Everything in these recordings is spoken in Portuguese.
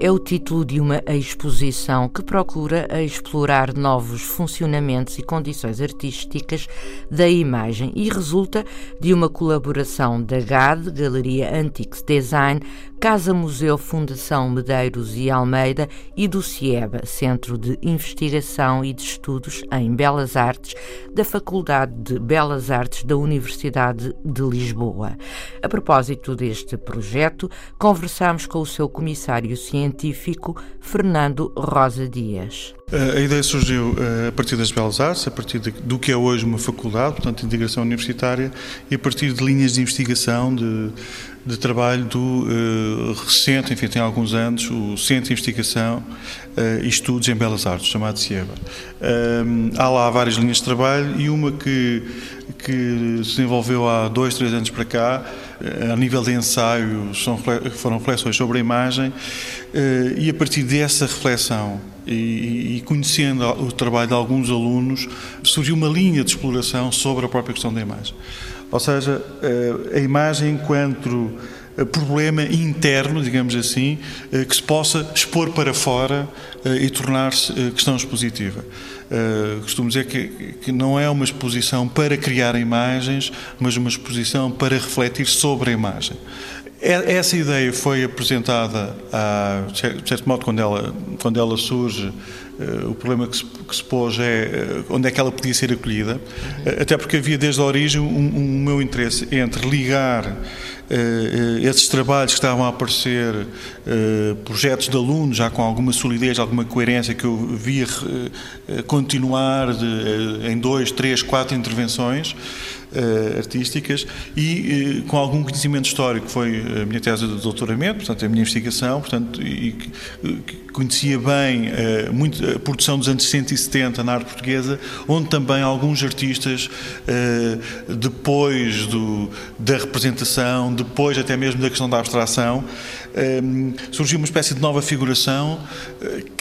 É o título de uma exposição que procura explorar novos funcionamentos e condições artísticas da imagem e resulta de uma colaboração da GAD, Galeria Antiques Design, Casa Museu Fundação Medeiros e Almeida e do CIEBA, Centro de Investigação e de Estudos em Belas Artes, da Faculdade de Belas Artes da Universidade de Lisboa. A propósito deste projeto, conversamos com o seu comissário científico, Fernando Rosa Dias. A ideia surgiu eh, a partir das Belas Artes, a partir do que é hoje uma faculdade, portanto, integração universitária, e a partir de linhas de investigação, de, de trabalho do uh, recente, enfim, tem alguns anos, o Centro de Investigação uh, e Estudos em Belas Artes, chamado CIEBA. Uh, há lá várias linhas de trabalho e uma que, que se desenvolveu há dois, três anos para cá, a nível de ensaio, são, foram reflexões sobre a imagem, e a partir dessa reflexão e, conhecendo o trabalho de alguns alunos, surgiu uma linha de exploração sobre a própria questão da imagem. Ou seja, eh, a imagem enquanto eh, problema interno, digamos assim, eh, que se possa expor para fora e tornar-se questão expositiva. Costumo dizer que, que não é uma exposição para criar imagens, mas uma exposição para refletir sobre a imagem. É, essa ideia foi apresentada, a, de certo modo, quando ela, quando ela surge, eh, o problema que se, que se pôs é eh, onde é que ela podia ser acolhida, eh, até porque havia desde a origem um, um meu interesse entre ligar esses trabalhos que estavam a aparecer, projetos de alunos já com alguma solidez, alguma coerência, que eu via continuar de, em dois, três, quatro intervenções, uh, artísticas e uh, com algum conhecimento histórico. Foi a minha tese de doutoramento, portanto, a minha investigação, portanto, e, conhecia bem uh, muito a produção dos anos 170 na arte portuguesa, onde também alguns artistas, depois do, da representação, depois até mesmo da questão da abstração, surgiu uma espécie de nova figuração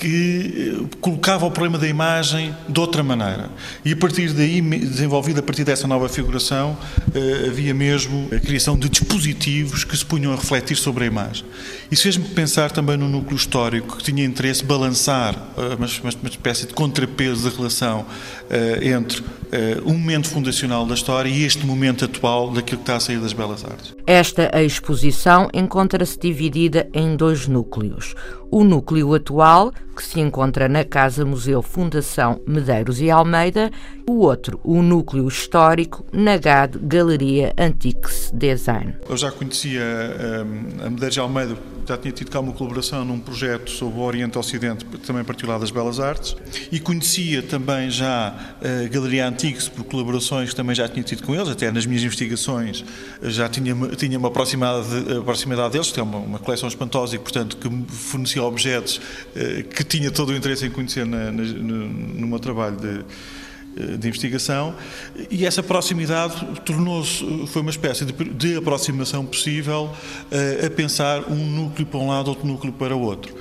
que colocava o problema da imagem de outra maneira. E a partir daí, desenvolvido a partir dessa nova figuração, eh, havia mesmo a criação de dispositivos que se punham a refletir sobre a imagem. Isso fez-me pensar também no núcleo histórico que tinha interesse balançar eh, uma, espécie de contrapeso de relação eh, entre um momento fundacional da história e este momento atual daquilo que está a sair das belas artes. Esta exposição encontra-se dividida em dois núcleos. O núcleo atual, que se encontra na Casa Museu Fundação Medeiros e Almeida, o outro, o núcleo histórico, na GAD Galeria Antiques Design. Eu já conhecia um, a Medeiros e Almeida, já tinha tido cá uma colaboração num projeto sobre o Oriente Ocidente, também particular das Belas Artes, e conhecia também já a Galeria Antiques por colaborações que também já tinha tido com eles, até nas minhas investigações já tinha, tinha uma proximidade, proximidade deles, que é uma, uma coleção espantosa e, portanto, que me fornecia objetos uh, que tinha todo o interesse em conhecer na, na, no, no meu trabalho de eh, de investigação. E essa proximidade tornou-se foi uma espécie de, de aproximação possível uh, a pensar um núcleo para um lado outro núcleo para o outro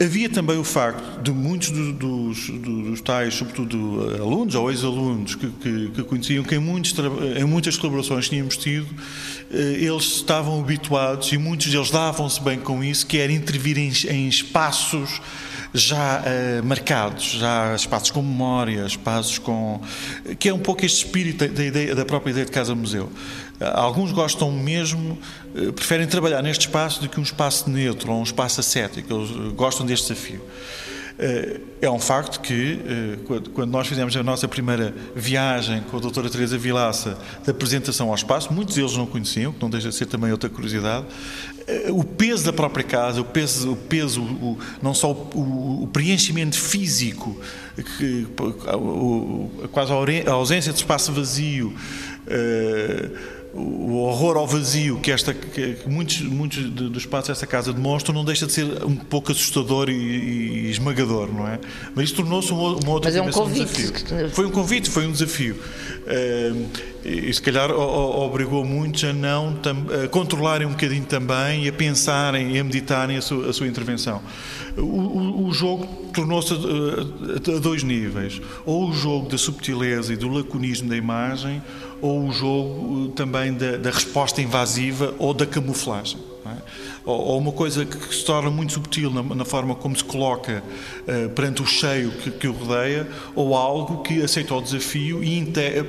Havia também o facto de muitos dos, dos, dos tais, sobretudo alunos ou ex-alunos, que, que, que, conheciam que em, muitos, em muitas colaborações tínhamos tido, eh, eles estavam habituados e muitos deles davam-se bem com isso, que era intervir em, em espaços já uh, marcados, já espaços com memória, espaços com. que é um pouco este espírito da, ideia, da própria ideia de casa-museu. Alguns gostam mesmo, uh, preferem trabalhar neste espaço do que um espaço neutro ou um espaço ascético, eles gostam deste desafio. Eh, é um facto que, quando nós fizemos a nossa primeira viagem com a doutora Teresa Vilaça da apresentação ao espaço, muitos deles não conheciam, que não deixa de ser também outra curiosidade, eh, o peso da própria casa, o peso, o peso o, não só o, o, preenchimento físico, que, quase a ausência de espaço vazio, o horror ao vazio que, esta, que muitos, muitos dos espaços desta casa demonstram não deixa de ser um pouco assustador e, e esmagador, não é? Mas isto tornou-se uma, outra Mas é um convite. desafio. Foi um convite, foi um desafio. Uh, e se calhar obrigou muitos a não a controlarem um bocadinho também e a pensarem e a meditarem a sua, a sua intervenção. O, o, o jogo tornou-se a, a dois níveis. Ou o jogo da subtileza e do laconismo da imagem, ou o jogo também da, da resposta invasiva ou da camuflagem. É? Ou, ou, uma coisa que, que, se torna muito subtil na, na forma como se coloca uh, perante o cheio que, que, o rodeia, ou algo que aceita o desafio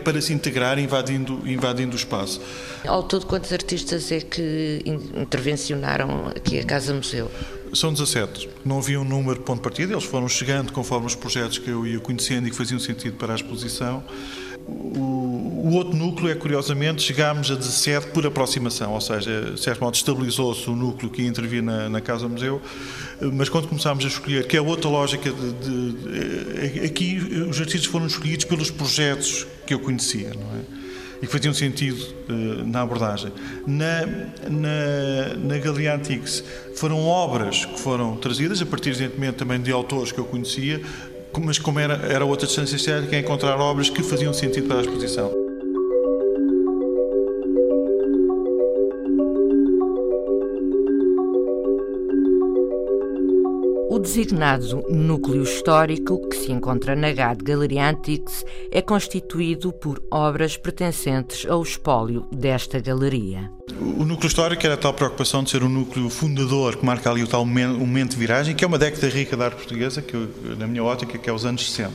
para se integrar invadindo, invadindo o espaço. Ao todo, quantos artistas é que intervencionaram aqui a Casa Museu? São 17. Não havia um número de ponto de partida, eles foram chegando conforme os projetos que eu ia conhecendo e que faziam sentido para a exposição. O, o outro núcleo é, curiosamente, chegámos a 17 por aproximação, ou seja, de certo modo estabilizou-se o núcleo que ia intervir na, na Casa Museu, mas quando começámos a escolher, que é outra lógica de, de, de aqui os artistas foram escolhidos pelos projetos que eu conhecia, não é? E que faziam sentido uh, na abordagem. Na, na, na Galeria Antiques foram obras que foram trazidas, a partir, evidentemente, também de autores que eu conhecia, mas como era, era outra distância é encontrar obras que faziam sentido para a exposição. Designado núcleo histórico, que se encontra na GAD Galeria Antiques, é constituído por obras pertencentes ao espólio desta galeria. O núcleo histórico era a tal preocupação de ser um núcleo fundador que marca ali o tal momento de viragem, que é uma década rica da arte portuguesa, que na minha ótica, que é os anos 60.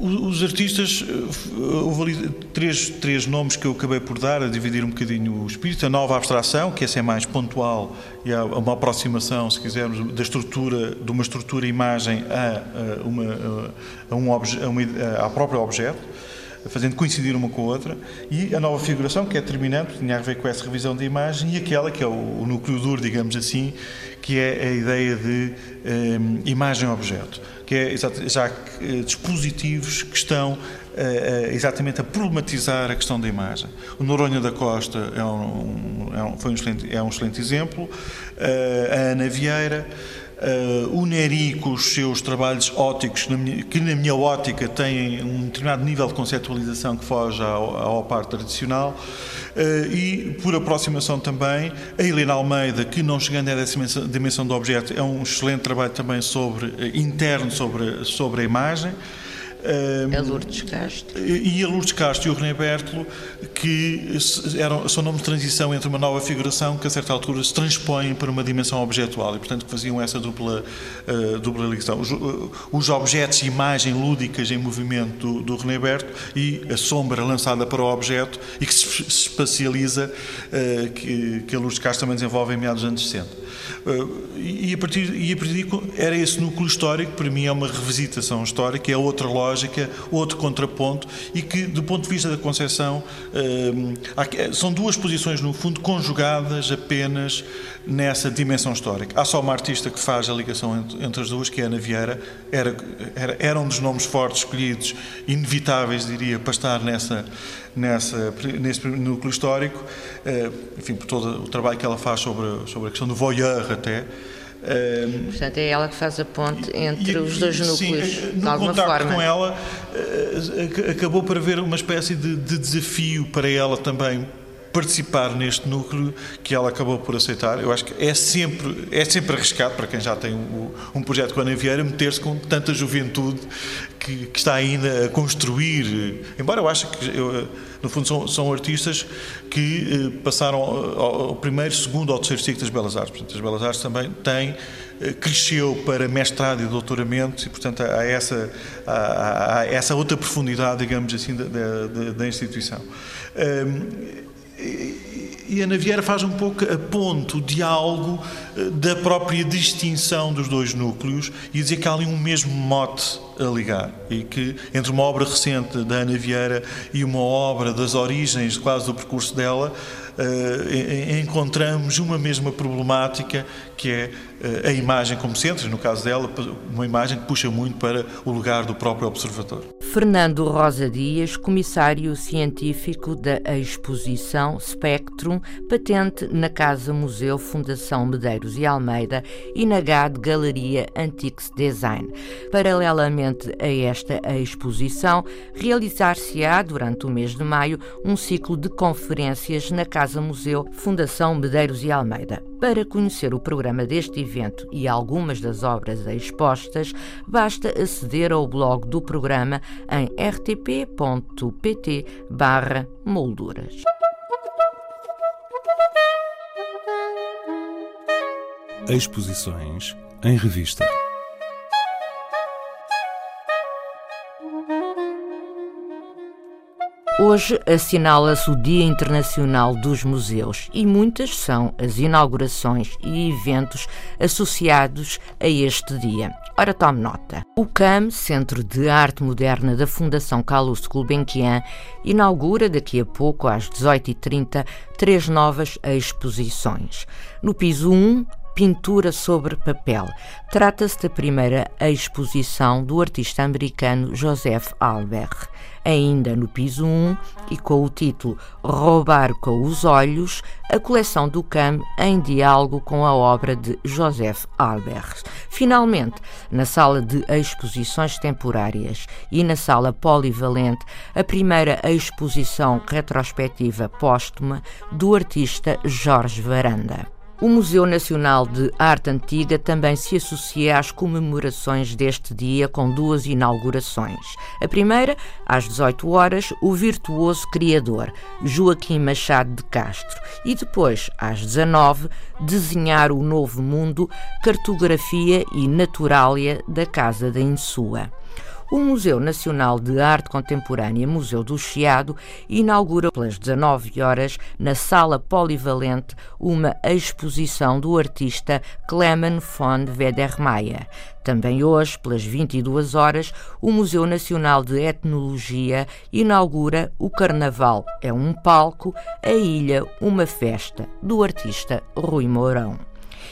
Os artistas, eh, houve ali três, três nomes que eu acabei por dar, a dividir um bocadinho o espírito. A nova abstração, que essa é mais pontual e há uma aproximação, se quisermos, da estrutura, de uma estrutura imagem a, uma, a, um a, uma, a próprio objeto fazendo coincidir uma com a outra, e a nova figuração, que é determinante, tinha a ver com essa revisão da imagem, e aquela que é o, o núcleo duro, digamos assim, que é a ideia de um, eh, imagem-objeto, que é já eh, dispositivos que estão uh, exatamente a problematizar a questão da imagem. O Noronha da Costa é um, é um, foi um excelente, é um excelente exemplo, uh, a Ana Vieira, Uh, o Neri, com os seus trabalhos óticos, que na, minha, que na minha ótica têm um determinado nível de conceptualização que foge ao, ao parte tradicional, uh, e por aproximação também, a Helena Almeida, que não chegando a essa dimensão do objeto, é um excelente trabalho também sobre, uh, interno sobre, sobre a imagem. A Lourdes Castro. E a Lourdes Castro e o René Bertolo, que eram, são nomes de transição entre uma nova figuração que a certa altura se transpõem para uma dimensão objetual e, portanto, que faziam essa dupla, uh, dupla ligação. Os, uh, os objetos e imagem lúdicas em movimento do, do René Bertolo e a sombra lançada para o objeto e que se, se espacializa, uh, que, que a Lourdes Castro também desenvolve em meados dos anos 60. E, a partir, e a partir era esse núcleo histórico, para mim é uma revisitação histórica, é outra lógica outro contraponto, e que, do ponto de vista da concepção, eh, são duas posições, no fundo, conjugadas apenas nessa dimensão histórica. Há só uma artista que faz a ligação entre as duas, que é Ana Vieira, era, era, era um dos nomes fortes escolhidos, inevitáveis, diria, para estar nessa, nessa, nesse núcleo histórico, eh, enfim, por todo o trabalho que ela faz sobre, sobre a questão do voyeur até, Portanto, é ela que faz a ponte entre e, os dois núcleos, sim, de alguma forma. com ela, eh, acabou por haver uma espécie de, de desafio para ela também participar neste núcleo que ela acabou por aceitar. Eu acho que é sempre, é sempre arriscado para quem já tem um, um projeto com a Ana Vieira meter-se com tanta juventude que, que, está ainda a construir. Embora eu acho que, eu, no fundo, são, são, artistas que eh, passaram ao, primeiro, segundo ou terceiro ciclo das Belas Artes. Portanto, as Belas Artes também têm eh, cresceu para mestrado e doutoramento e, portanto, há essa, há, há essa outra profundidade, digamos assim, da, da, da instituição. E a Naviera faz um pouco a ponto, o diálogo eh, da própria distinção dos dois núcleos e dizer que há ali um mesmo mote a ligar e que entre uma obra recente da Ana Vieira e uma obra das origens quase do percurso dela uh, encontramos uma mesma problemática que é uh, a imagem como centro, no caso dela, uma imagem que puxa muito para o lugar do próprio observador. Fernando Rosa Dias, comissário científico da exposição Spectrum, patente na Casa Museu Fundação Medeiros e Almeida e na GAD Galeria Antiques Design. Paralelamente a esta exposição, realizar-se-á durante o mês de maio um ciclo de conferências na Casa Museu Fundação Medeiros e Almeida. Para conhecer o programa deste evento e algumas das obras expostas, basta aceder ao blog do programa em rtp.pt molduras. Exposições em revista. Hoje assinala-se o Dia Internacional dos Museus e muitas são as inaugurações e eventos associados a este dia. Ora, tome nota. O CAM, Centro de Arte Moderna da Fundação Carlos Gulbenkian, inaugura daqui a pouco, às 18h30, três novas exposições. No piso 1, Pintura sobre papel. Trata-se da primeira exposição do artista americano Joseph Albert. Ainda no piso 1 e com o título Roubar com os Olhos, a coleção do CAM em diálogo com a obra de Joseph Albert. Finalmente, na sala de exposições temporárias e na sala polivalente, a primeira exposição retrospectiva póstuma do artista Jorge Varanda. O Museu Nacional de Arte Antiga também se associa às comemorações deste dia com duas inaugurações. A primeira, às 18 horas, o virtuoso criador Joaquim Machado de Castro e depois, às 19, desenhar o novo mundo, cartografia e naturalia da Casa da Insua. O Museu Nacional de Arte Contemporânea, Museu do Chiado, inaugura pelas 19 horas, na Sala Polivalente, uma exposição do artista Clemen von Wedermeyer. Também hoje, pelas 22 horas, o Museu Nacional de Etnologia inaugura o Carnaval é um palco, a ilha uma festa, do artista Rui Mourão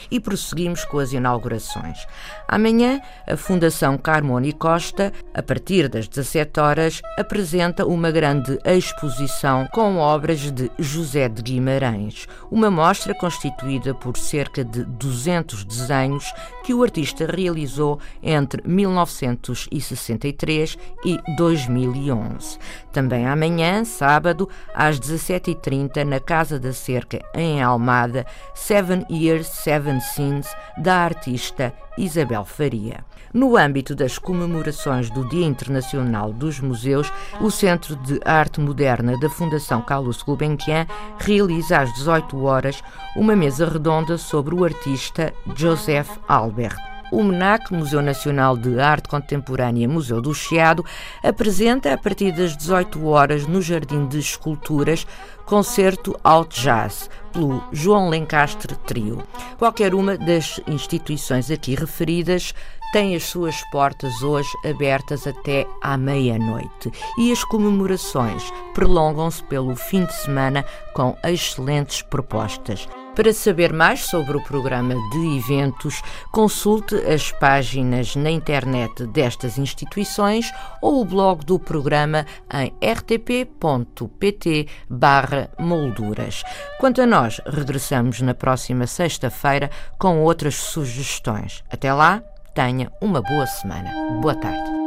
e prosseguimos com as inaugurações. Amanhã, a Fundação Carmona e Costa, a partir das 17 horas, apresenta uma grande exposição com obras de José de Guimarães, uma mostra constituída por cerca de 200 desenhos que o artista realizou entre 1963 e 2011. Também amanhã, sábado, às 17h30, na Casa da Cerca, em Almada, Seven Years, Seven Scenes da artista Isabel Faria. No âmbito das comemorações do Dia Internacional dos Museus, o Centro de Arte Moderna da Fundação Carlos Gulbenkian realiza às 18 horas uma mesa redonda sobre o artista Joseph Albert. O MNAC, Museu Nacional de Arte Contemporânea Museu do Chiado, apresenta a partir das 18 horas no Jardim de Esculturas concerto Out Jazz pelo João Lencastre Trio. Qualquer uma das instituições aqui referidas tem as suas portas hoje abertas até à meia-noite e as comemorações prolongam-se pelo fim de semana com excelentes propostas. Para saber mais sobre o programa de eventos, consulte as páginas na internet destas instituições ou o blog do programa em rtp.pt/molduras. Quanto a nós, regressamos na próxima sexta-feira com outras sugestões. Até lá, tenha uma boa semana. Boa tarde.